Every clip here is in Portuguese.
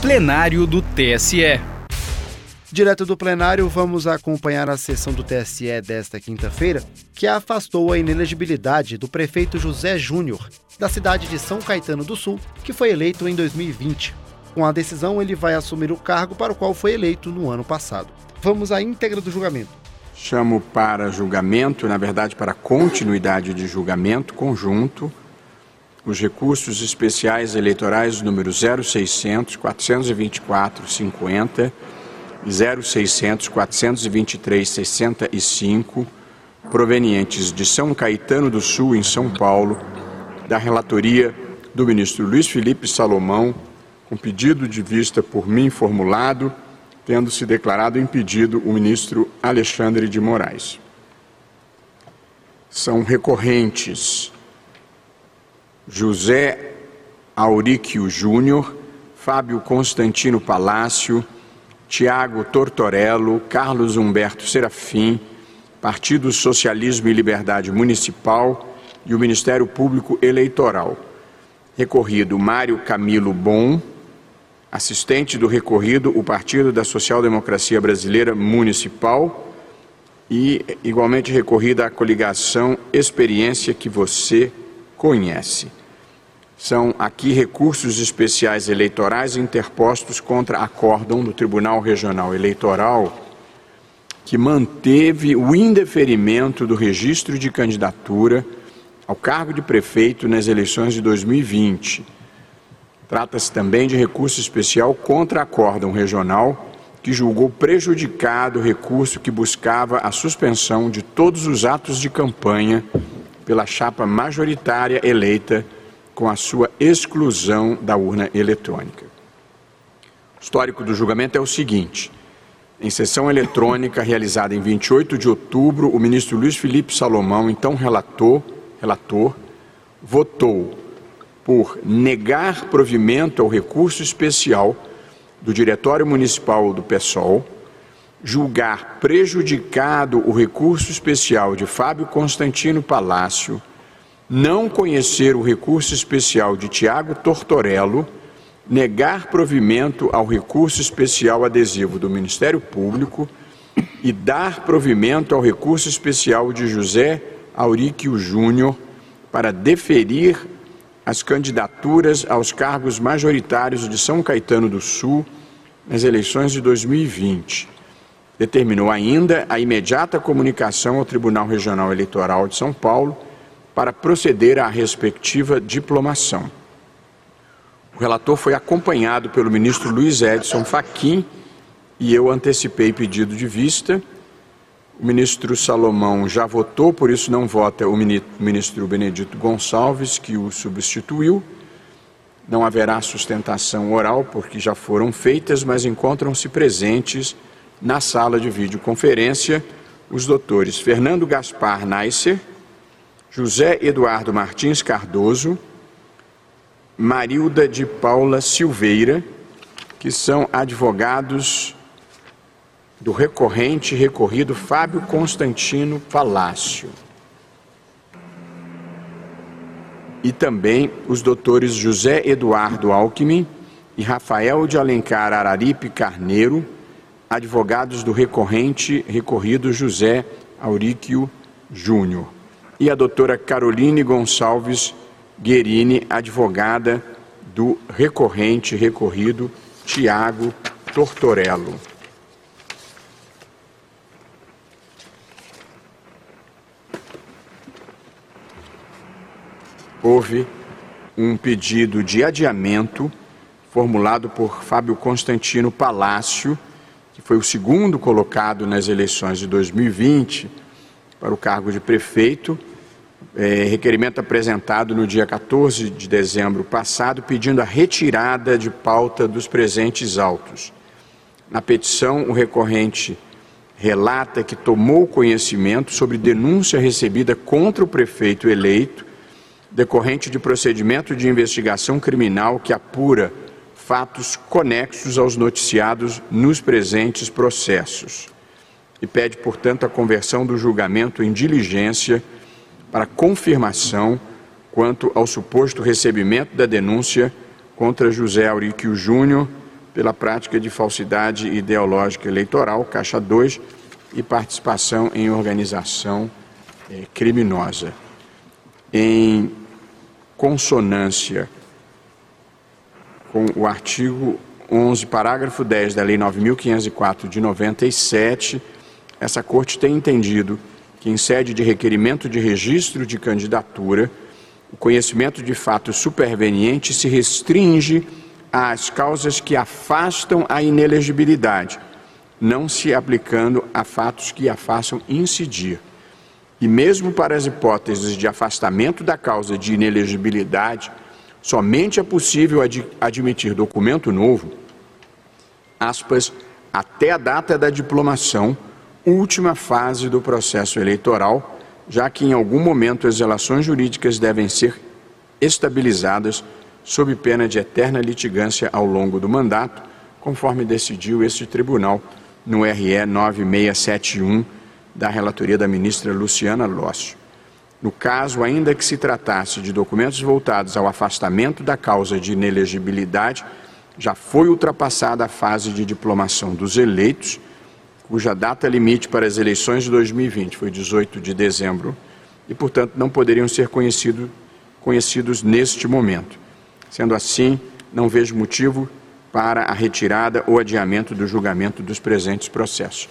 plenário do TSE. Direto do plenário, vamos acompanhar a sessão do TSE desta quinta-feira, que afastou a inelegibilidade do prefeito José Júnior, da cidade de São Caetano do Sul, que foi eleito em 2020. Com a decisão, ele vai assumir o cargo para o qual foi eleito no ano passado. Vamos à íntegra do julgamento. Chamo para julgamento, na verdade, para continuidade de julgamento conjunto, os recursos especiais eleitorais número 0600 424 50 e 0600 423 65 provenientes de São Caetano do Sul em São Paulo da relatoria do ministro Luiz Felipe Salomão com pedido de vista por mim formulado tendo se declarado impedido o ministro Alexandre de Moraes. São recorrentes José Auríquio Júnior, Fábio Constantino Palácio, Tiago Tortorello, Carlos Humberto Serafim, Partido Socialismo e Liberdade Municipal e o Ministério Público Eleitoral. Recorrido Mário Camilo Bom, assistente do recorrido, o Partido da Social Democracia Brasileira Municipal e igualmente recorrida a coligação Experiência que você conhece. São aqui recursos especiais eleitorais interpostos contra acórdão do Tribunal Regional Eleitoral, que manteve o indeferimento do registro de candidatura ao cargo de prefeito nas eleições de 2020. Trata-se também de recurso especial contra acórdão regional, que julgou prejudicado o recurso que buscava a suspensão de todos os atos de campanha pela chapa majoritária eleita com a sua exclusão da urna eletrônica. O histórico do julgamento é o seguinte: em sessão eletrônica realizada em 28 de outubro, o ministro Luiz Felipe Salomão, então relator, relator votou por negar provimento ao recurso especial do Diretório Municipal do PSOL, julgar prejudicado o recurso especial de Fábio Constantino Palácio não conhecer o recurso especial de Tiago Tortorello, negar provimento ao recurso especial adesivo do Ministério Público e dar provimento ao recurso especial de José Auríquio Júnior para deferir as candidaturas aos cargos majoritários de São Caetano do Sul nas eleições de 2020. Determinou ainda a imediata comunicação ao Tribunal Regional Eleitoral de São Paulo para proceder à respectiva diplomação. O relator foi acompanhado pelo ministro Luiz Edson Fachin e eu antecipei pedido de vista. O ministro Salomão já votou, por isso não vota o ministro Benedito Gonçalves, que o substituiu. Não haverá sustentação oral, porque já foram feitas, mas encontram-se presentes na sala de videoconferência os doutores Fernando Gaspar Neisser, José Eduardo Martins Cardoso, Marilda de Paula Silveira, que são advogados do recorrente recorrido Fábio Constantino Palácio. E também os doutores José Eduardo Alckmin e Rafael de Alencar Araripe Carneiro, advogados do recorrente recorrido José Auríquio Júnior e a doutora Caroline Gonçalves Guerini, advogada do recorrente recorrido Tiago Tortorello. Houve um pedido de adiamento formulado por Fábio Constantino Palácio, que foi o segundo colocado nas eleições de 2020 para o cargo de prefeito é, requerimento apresentado no dia 14 de dezembro passado, pedindo a retirada de pauta dos presentes autos. Na petição, o recorrente relata que tomou conhecimento sobre denúncia recebida contra o prefeito eleito, decorrente de procedimento de investigação criminal que apura fatos conexos aos noticiados nos presentes processos. E pede, portanto, a conversão do julgamento em diligência para confirmação quanto ao suposto recebimento da denúncia contra José Auríquio Júnior pela prática de falsidade ideológica eleitoral, caixa 2, e participação em organização eh, criminosa. Em consonância com o artigo 11, parágrafo 10 da Lei 9.504 de 97, essa Corte tem entendido que, em sede de requerimento de registro de candidatura, o conhecimento de fatos supervenientes se restringe às causas que afastam a inelegibilidade, não se aplicando a fatos que a façam incidir. E mesmo para as hipóteses de afastamento da causa de inelegibilidade, somente é possível ad admitir documento novo, aspas, até a data da diplomação, última fase do processo eleitoral, já que em algum momento as relações jurídicas devem ser estabilizadas sob pena de eterna litigância ao longo do mandato, conforme decidiu este tribunal no RE 9671 da relatoria da ministra Luciana Lócio. No caso, ainda que se tratasse de documentos voltados ao afastamento da causa de inelegibilidade, já foi ultrapassada a fase de diplomação dos eleitos, cuja data limite para as eleições de 2020 foi 18 de dezembro e, portanto, não poderiam ser conhecido, conhecidos neste momento. Sendo assim, não vejo motivo para a retirada ou adiamento do julgamento dos presentes processos.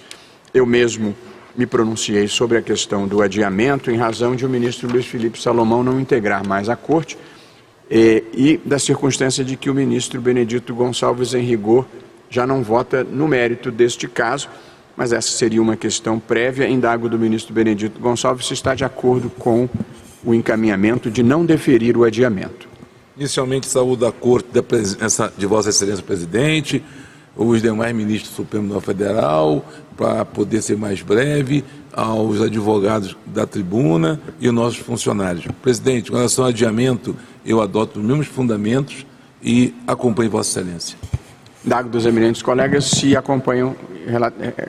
Eu mesmo me pronunciei sobre a questão do adiamento em razão de o ministro Luiz Felipe Salomão não integrar mais a corte e, e da circunstância de que o ministro Benedito Gonçalves, em rigor, já não vota no mérito deste caso, mas essa seria uma questão prévia. Indago do ministro Benedito Gonçalves se está de acordo com o encaminhamento de não deferir o adiamento. Inicialmente, saúde da Corte da presença de Vossa Excelência Presidente, os demais ministros do Supremo Tribunal Federal, para poder ser mais breve, aos advogados da tribuna e aos nossos funcionários. Presidente, com relação ao adiamento, eu adoto os mesmos fundamentos e acompanho Vossa Excelência. Dago dos eminentes colegas, se acompanham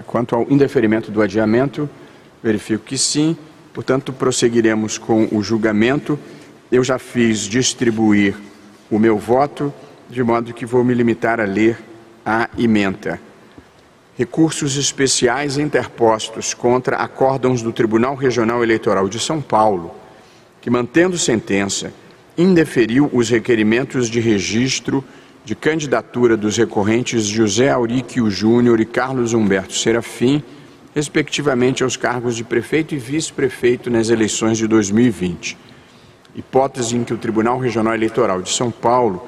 quanto ao indeferimento do adiamento, verifico que sim. Portanto, prosseguiremos com o julgamento. Eu já fiz distribuir o meu voto, de modo que vou me limitar a ler a ementa. Recursos especiais interpostos contra acórdãos do Tribunal Regional Eleitoral de São Paulo, que, mantendo sentença, indeferiu os requerimentos de registro de candidatura dos recorrentes José Auríquio Júnior e Carlos Humberto Serafim, respectivamente aos cargos de prefeito e vice-prefeito nas eleições de 2020. Hipótese em que o Tribunal Regional Eleitoral de São Paulo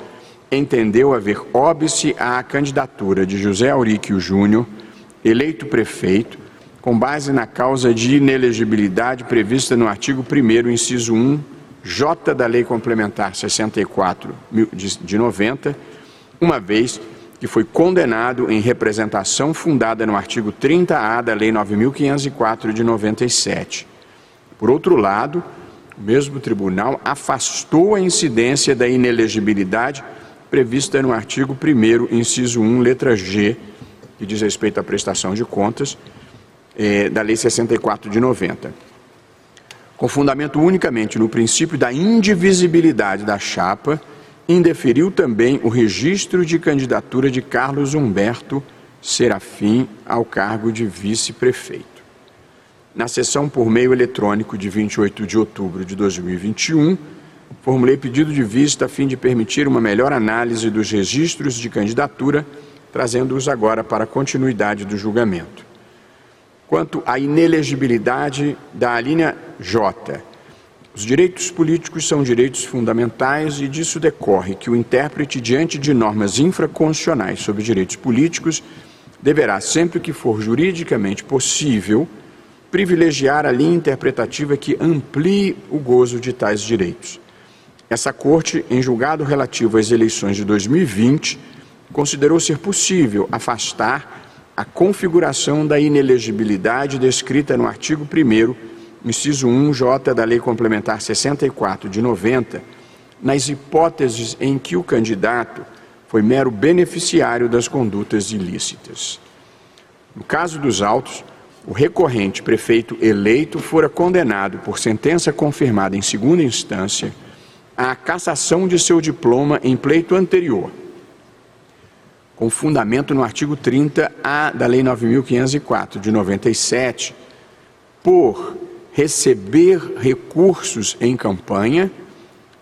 entendeu haver óbice à candidatura de José Auríquio Júnior, eleito prefeito, com base na causa de inelegibilidade prevista no artigo 1 inciso 1, J da Lei Complementar 64 de 90, uma vez que foi condenado em representação fundada no artigo 30A da Lei 9504 de 97. Por outro lado, o mesmo tribunal afastou a incidência da inelegibilidade prevista no artigo 1 inciso 1, letra G, que diz respeito à prestação de contas, é, da Lei 64 de 90. Com fundamento unicamente no princípio da indivisibilidade da chapa, indeferiu também o registro de candidatura de Carlos Humberto Serafim ao cargo de vice-prefeito. Na sessão por meio eletrônico de 28 de outubro de 2021, formulei pedido de vista a fim de permitir uma melhor análise dos registros de candidatura, trazendo-os agora para a continuidade do julgamento. Quanto à inelegibilidade da linha J, os direitos políticos são direitos fundamentais e disso decorre que o intérprete, diante de normas infraconstitucionais sobre direitos políticos, deverá, sempre que for juridicamente possível, privilegiar a linha interpretativa que amplie o gozo de tais direitos. Essa Corte, em julgado relativo às eleições de 2020, considerou ser possível afastar a configuração da inelegibilidade descrita no artigo 1, inciso 1J da Lei Complementar 64 de 90, nas hipóteses em que o candidato foi mero beneficiário das condutas ilícitas. No caso dos autos, o recorrente prefeito eleito fora condenado por sentença confirmada em segunda instância à cassação de seu diploma em pleito anterior. com fundamento no artigo 30A da Lei 9504 de 97, por receber recursos em campanha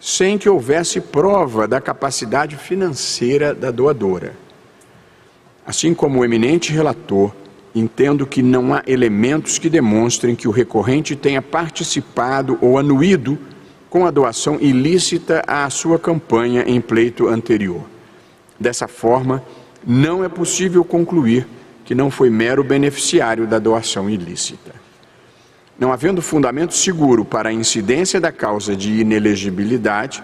sem que houvesse prova da capacidade financeira da doadora. Assim como o eminente relator, entendo que não há elementos que demonstrem que o recorrente tenha participado ou anuído com a doação ilícita à sua campanha em pleito anterior. Dessa forma, não é possível concluir que não foi mero beneficiário da doação ilícita. Não havendo fundamento seguro para a incidência da causa de inelegibilidade,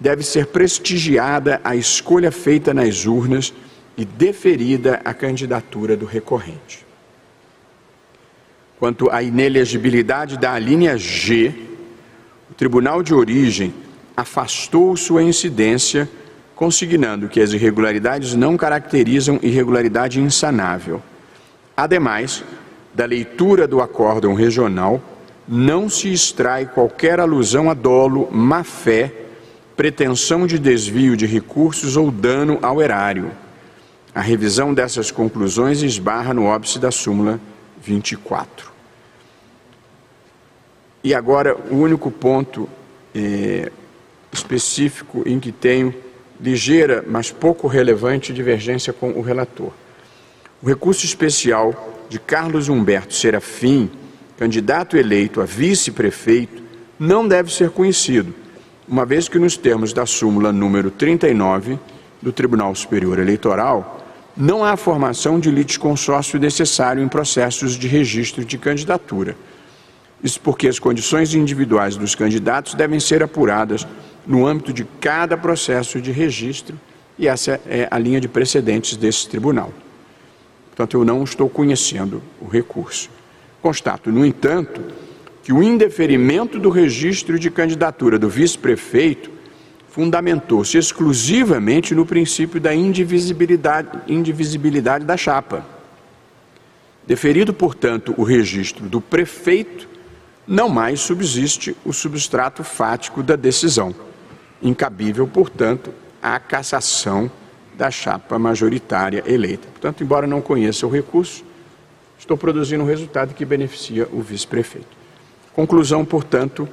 deve ser prestigiada a escolha feita nas urnas e deferida a candidatura do recorrente. Quanto à inelegibilidade da linha G, o Tribunal de Origem afastou sua incidência consignando que as irregularidades não caracterizam irregularidade insanável. Ademais, da leitura do acórdão regional, não se extrai qualquer alusão a dolo, má-fé, pretensão de desvio de recursos ou dano ao erário. A revisão dessas conclusões esbarra no óbice da súmula 24. E agora, o único ponto eh, específico em que tenho ligeira, mas pouco relevante divergência com o relator. O recurso especial de Carlos Humberto Serafim, candidato eleito a vice-prefeito, não deve ser conhecido, uma vez que, nos termos da súmula número 39 do Tribunal Superior Eleitoral, não há formação de litisconsórcio necessário em processos de registro de candidatura. Isso porque as condições individuais dos candidatos devem ser apuradas no âmbito de cada processo de registro, e essa é a linha de precedentes desse tribunal. Portanto, eu não estou conhecendo o recurso. Constato, no entanto, que o indeferimento do registro de candidatura do vice-prefeito fundamentou-se exclusivamente no princípio da indivisibilidade, indivisibilidade da chapa. Deferido, portanto, o registro do prefeito, não mais subsiste o substrato fático da decisão incabível, portanto, a cassação da chapa majoritária eleita. Portanto, embora não conheça o recurso, estou produzindo um resultado que beneficia o vice-prefeito. Conclusão, portanto,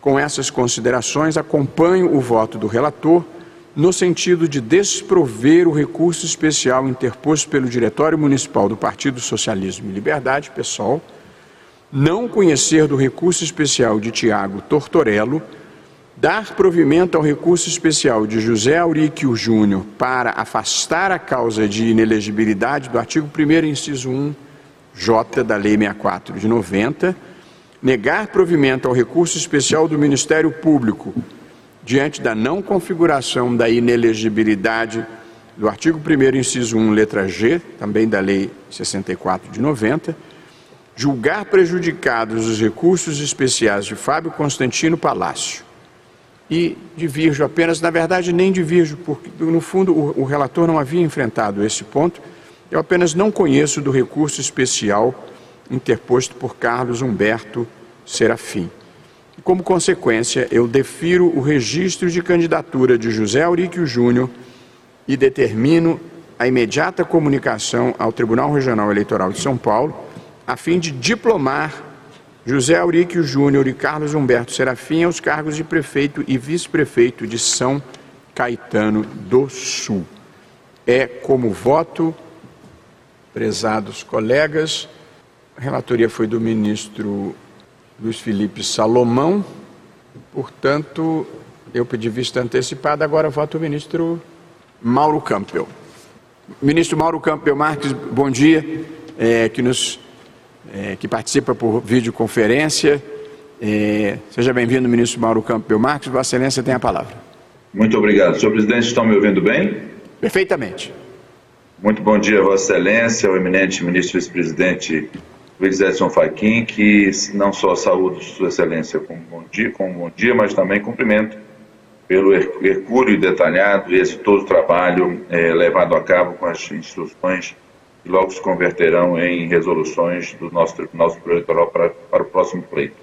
com essas considerações, acompanho o voto do relator no sentido de desprover o recurso especial interposto pelo Diretório Municipal do Partido Socialismo e Liberdade, PSOL, não conhecer do recurso especial de Tiago Tortorello, dar provimento ao recurso especial de José Auríquio Júnior para afastar a causa de inelegibilidade do artigo 1 inciso 1 J da Lei 64 de 90, negar provimento ao recurso especial do Ministério Público diante da não configuração da inelegibilidade do artigo 1 inciso 1 letra G, também da Lei 64 de 90, julgar prejudicados os recursos especiais de Fábio Constantino Palácio e divirjo apenas, na verdade nem divirjo, porque no fundo o, o, relator não havia enfrentado esse ponto, eu apenas não conheço do recurso especial interposto por Carlos Humberto Serafim. Como consequência, eu defiro o registro de candidatura de José Auríquio Júnior e determino a imediata comunicação ao Tribunal Regional Eleitoral de São Paulo, a fim de diplomar José Auríquio Júnior e Carlos Humberto Serafim aos cargos de prefeito e vice-prefeito de São Caetano do Sul. É como voto, prezados colegas, a relatoria foi do ministro Luiz Felipe Salomão, portanto, eu pedi vista antecipada, agora voto o ministro Mauro Campbell. Ministro Mauro Campbell Marques, bom dia, é, que nos é, que participa por videoconferência. É, seja bem-vindo, ministro Mauro Campbell Marques. Vossa Excelência tem a palavra. Muito obrigado. Senhor presidente, estão me ouvindo bem? Perfeitamente. Muito bom dia, Vossa Excelência, ao eminente ministro vice-presidente Luiz Edson Fachin, que não só saúdo Sua Excelência com um bom dia, com um bom dia mas também cumprimento pelo hercúleo e detalhado e exitoso trabalho é, levado a cabo com as instruções que logo se converterão em resoluções do nosso Tribunal Superior Eleitoral para, para o próximo pleito.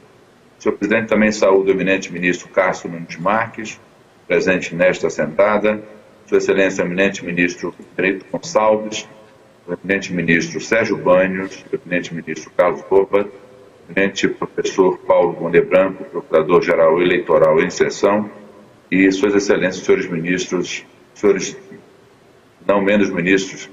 Senhor presidente, também saúde o eminente ministro Cássio Nunes Marques, presente nesta sentada, Sua Excelência, eminente ministro Benito Gonçalves, o eminente ministro Sérgio Banhos, o eminente ministro Carlos Roupa, o eminente professor Paulo Bonde Branco, procurador-geral eleitoral em sessão, e Suas Excelências, senhores ministros, senhores não menos ministros,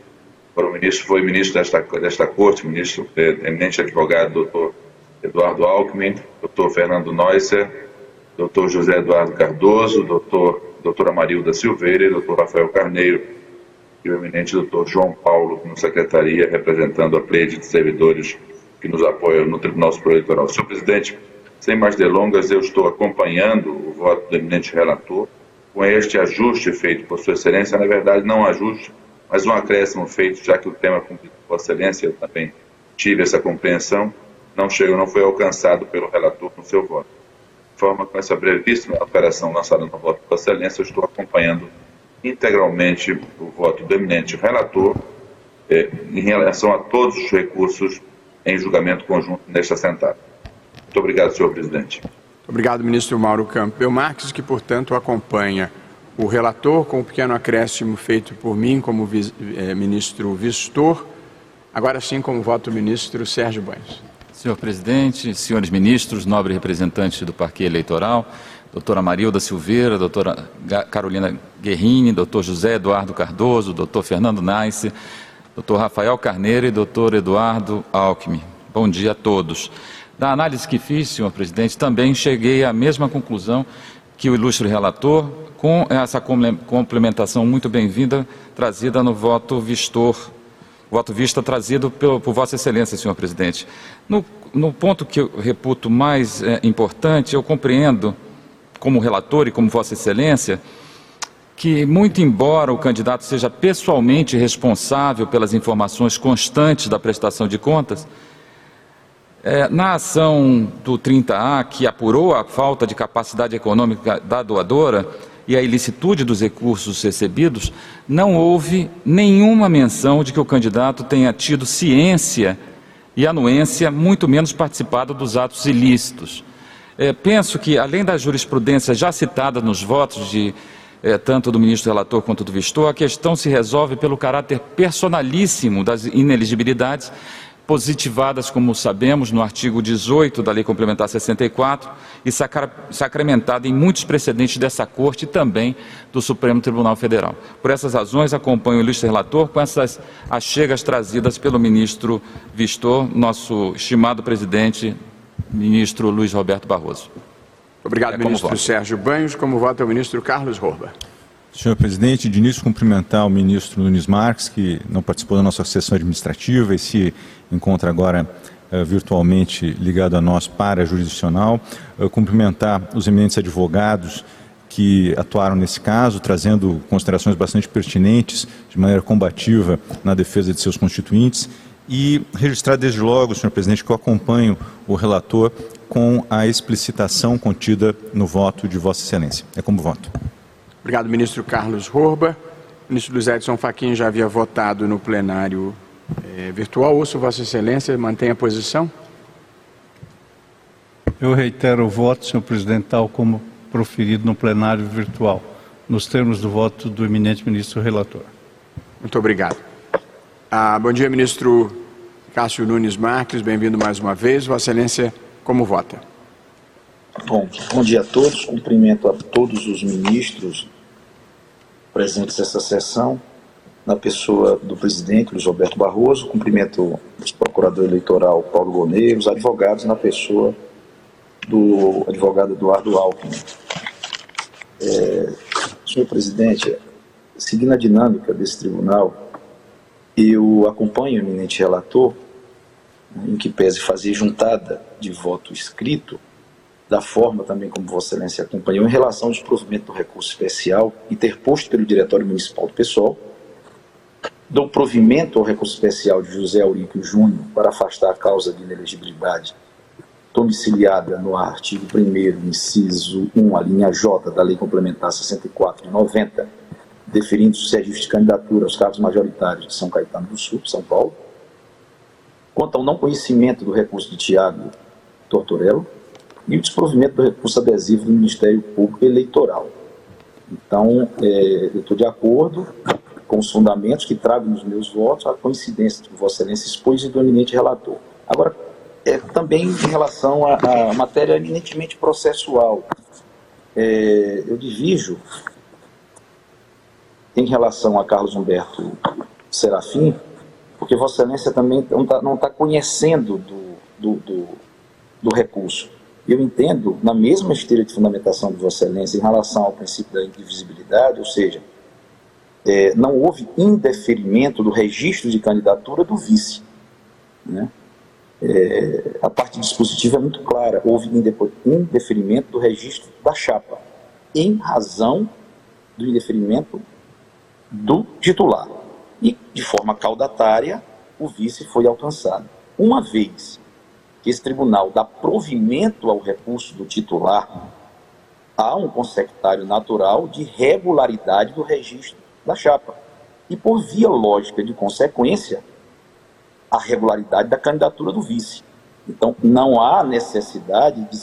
o ministro foi ministro desta, desta corte, ministro eminente advogado, doutor Eduardo Alckmin, doutor Fernando Neusser, doutor José Eduardo Cardoso, doutor, doutora Marilda Silveira e doutor Rafael Carneiro, e o eminente doutor João Paulo, no secretaria, representando a pleide de servidores que nos apoiam no Tribunal Superior Eleitoral. Senhor presidente, sem mais delongas, eu estou acompanhando o voto do eminente relator com este ajuste feito por Sua Excelência, na verdade, não ajuste, mas um acréscimo feito, já que o tema cumprido Vossa Excelência, eu também tive essa compreensão, não chegou, não foi alcançado pelo relator no seu voto. De forma com essa brevíssima alteração lançada no voto Vossa Excelência, eu estou acompanhando integralmente o voto do eminente relator eh, em relação a todos os recursos em julgamento conjunto nesta sentada. Muito obrigado, senhor presidente. Obrigado, ministro Mauro Campbell Marques, que, portanto, acompanha o relator com o um pequeno acréscimo feito por mim como eh, ministro Vistor. Agora sim, como voto o ministro Sérgio Banhos. Senhor presidente, senhores ministros, nobre representante do Parque Eleitoral, doutora Marilda Silveira, doutora Carolina Guerrini, doutor José Eduardo Cardoso, doutor Fernando Naisse, doutor Rafael Carneiro e doutor Eduardo Alckmin. Bom dia a todos. Da análise que fiz, senhor presidente, também cheguei à mesma conclusão que o ilustre relator, com essa complementação muito bem-vinda trazida no voto vistor, voto vista trazido pelo, por Vossa Excelência, senhor presidente. No, no ponto que eu reputo mais é, importante, eu compreendo, como relator e como Vossa Excelência, que, muito embora o candidato seja pessoalmente responsável pelas informações constantes da prestação de contas, é, na ação do 30A, que apurou a falta de capacidade econômica da doadora e a ilicitude dos recursos recebidos, não houve nenhuma menção de que o candidato tenha tido ciência e anuência, muito menos participado dos atos ilícitos. É, penso que, além da jurisprudência já citada nos votos de é, tanto do ministro relator quanto do vistor, a questão se resolve pelo caráter personalíssimo das ineligibilidades positivadas, como sabemos, no artigo 18 da Lei Complementar 64 e sacramentada em muitos precedentes dessa Corte e também do Supremo Tribunal Federal. Por essas razões, acompanho o ilustre relator com essas achegas trazidas pelo ministro Vistor, nosso estimado presidente, ministro Luiz Roberto Barroso. Obrigado, é ministro voto. Sérgio Banhos. Como vota o ministro Carlos Horba. Senhor presidente, de início cumprimentar o ministro Nunes Marques, que não participou da nossa sessão administrativa e se encontra agora uh, virtualmente ligado a nós para a jurisdicional. Uh, cumprimentar os eminentes advogados que atuaram nesse caso, trazendo considerações bastante pertinentes, de maneira combativa, na defesa de seus constituintes. E registrar desde logo, senhor presidente, que eu acompanho o relator com a explicitação contida no voto de Vossa Excelência. É como voto. Obrigado, ministro Carlos Horba. O ministro Luiz Edson Fachin já havia votado no plenário é, virtual. Ouço Vossa Excelência, mantém a posição. Eu reitero o voto, senhor presidente, tal como proferido no plenário virtual, nos termos do voto do eminente ministro relator. Muito obrigado. Ah, bom dia, ministro Cássio Nunes Marques, bem-vindo mais uma vez. Vossa Excelência, como vota? Bom, bom dia a todos. Cumprimento a todos os ministros presentes nessa sessão, na pessoa do presidente Luiz Roberto Barroso. Cumprimento o procurador eleitoral Paulo Boneiro, os advogados, na pessoa do advogado Eduardo Alckmin. É, senhor presidente, seguindo a dinâmica desse tribunal, eu acompanho o eminente relator, em que pese fazer juntada de voto escrito, da forma também como Vossa Excelência acompanhou, em relação ao desprovimento do recurso especial interposto pelo Diretório Municipal do Pessoal, do provimento ao recurso especial de José Auríquio Júnior para afastar a causa de inelegibilidade domiciliada no artigo 1 inciso 1, a linha J da Lei Complementar 64 de 90, deferindo-se a justa candidatura aos cargos majoritários de São Caetano do Sul, São Paulo. Quanto ao não conhecimento do recurso de Tiago Tortorello, e o desprovimento do recurso adesivo do Ministério Público Eleitoral. Então, é, eu estou de acordo com os fundamentos que trago nos meus votos a coincidência que Vossa Excelência expôs e do eminente relator. Agora, é, também em relação à matéria eminentemente processual, é, eu divijo em relação a Carlos Humberto Serafim, porque Vossa Excelência também não está tá conhecendo do, do, do, do recurso. Eu entendo, na mesma esteira de fundamentação de Vossa Excelência, em relação ao princípio da indivisibilidade, ou seja, é, não houve indeferimento do registro de candidatura do vice. Né? É, a parte dispositiva é muito clara, houve indeferimento do registro da chapa, em razão do indeferimento do titular. E, de forma caudatária, o vice foi alcançado. Uma vez que esse tribunal dá provimento ao recurso do titular, há um consectário natural de regularidade do registro da chapa. E por via lógica de consequência, a regularidade da candidatura do vice. Então, não há necessidade de,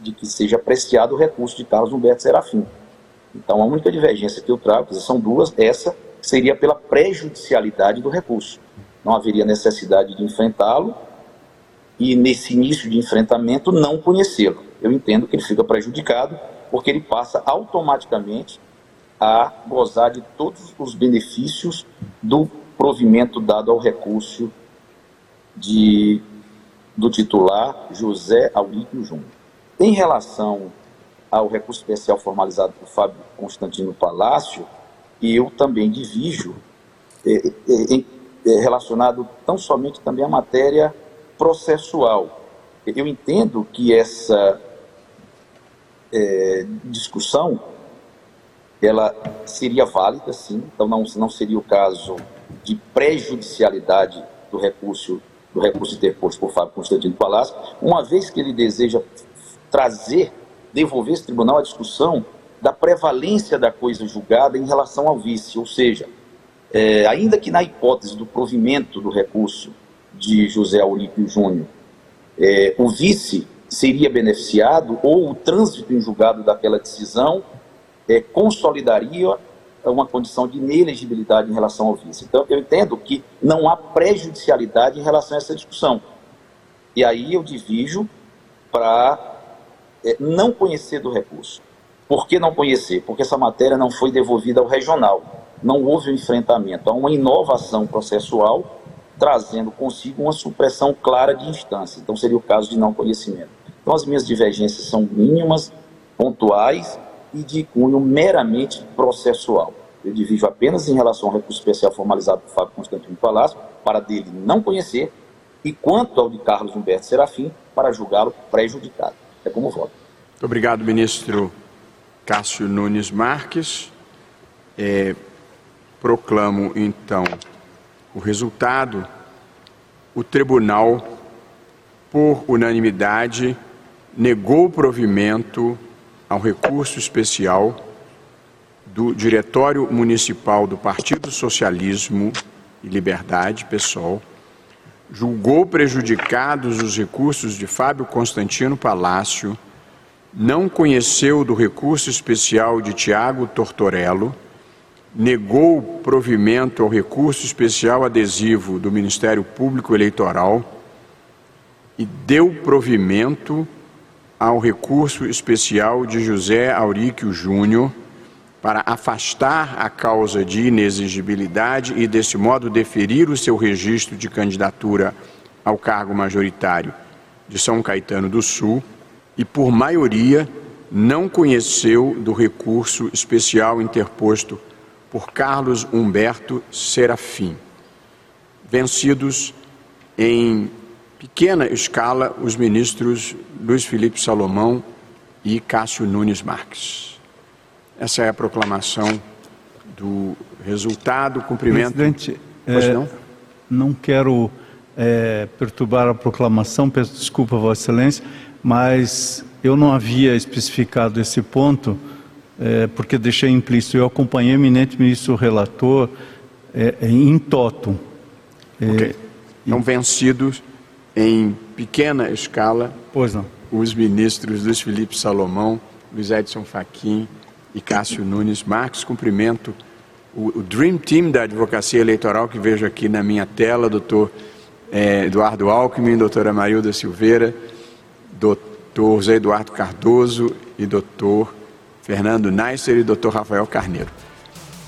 de que seja apreciado o recurso de Carlos Humberto Serafim. Então, a única divergência que eu trago, são duas, essa seria pela prejudicialidade do recurso. Não haveria necessidade de enfrentá-lo e nesse início de enfrentamento não conhecê-lo. Eu entendo que ele fica prejudicado porque ele passa automaticamente a gozar de todos os benefícios do provimento dado ao recurso de, do titular José Auríquio Júnior. Em relação ao recurso especial formalizado por Fábio Constantino Palácio, eu também divijo é, é, é, relacionado tão somente também à matéria processual. Eu entendo que essa é, discussão ela seria válida, sim, então não, não seria o caso de prejudicialidade do recurso do recurso interposto por Fábio Constantino Palácio, uma vez que ele deseja trazer, devolver esse tribunal a discussão da prevalência da coisa julgada em relação ao vice, ou seja, é, ainda que na hipótese do provimento do recurso de José Aurípio Júnior, é, o vice seria beneficiado ou o trânsito em julgado daquela decisão é, consolidaria uma condição de inelegibilidade em relação ao vice. Então, eu entendo que não há prejudicialidade em relação a essa discussão. E aí eu divijo para é, não conhecer do recurso. Por que não conhecer? Porque essa matéria não foi devolvida ao regional. Não houve um enfrentamento. Há uma inovação processual trazendo consigo uma supressão clara de instância. Então, seria o caso de não conhecimento. Então, as minhas divergências são mínimas, pontuais e de cunho meramente processual. Eu divido apenas em relação ao recurso especial formalizado por Fábio Constantino Palácio, para dele não conhecer, e quanto ao de Carlos Humberto Serafim, para julgá-lo prejudicado. É como voto. Muito obrigado, ministro Cássio Nunes Marques. É, proclamo, então, o resultado, o tribunal, por unanimidade, negou o provimento ao recurso especial do Diretório Municipal do Partido Socialismo e Liberdade, PSOL, julgou prejudicados os recursos de Fábio Constantino Palácio, não conheceu do recurso especial de Tiago Tortorello, negou provimento ao recurso especial adesivo do Ministério Público Eleitoral e deu provimento ao recurso especial de José Auríquio Júnior para afastar a causa de inexigibilidade e, desse modo, deferir o seu registro de candidatura ao cargo majoritário de São Caetano do Sul e, por maioria, não conheceu do recurso especial interposto por Carlos Humberto Serafim. Vencidos em pequena escala os ministros Luiz Felipe Salomão e Cássio Nunes Marques. Essa é a proclamação do resultado, cumprimento. Presidente, é, não? não quero é, perturbar a proclamação, peço desculpa, Vossa Excelência, mas eu não havia especificado esse ponto é, porque deixei implícito. Eu acompanhei o eminente ministro relator é, é em toto. É, okay. Então, vencidos em pequena escala, os ministros Luiz Felipe Salomão, Luiz Edson Fachin e Cássio Nunes Marques. Cumprimento o, o Dream Team da Advocacia Eleitoral que vejo aqui na minha tela, doutor é, Eduardo Alckmin, doutora Marilda Silveira, doutor José Eduardo Cardoso e doutor Fernando Neisser e doutor Rafael Carneiro.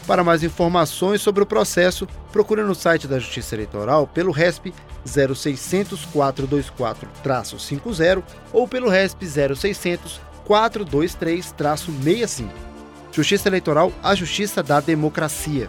Para mais informações sobre o processo, procure no site da Justiça Eleitoral pelo RESP 0600 424-50 ou pelo RESP 0600 423-65. Justiça Eleitoral, a justiça da democracia.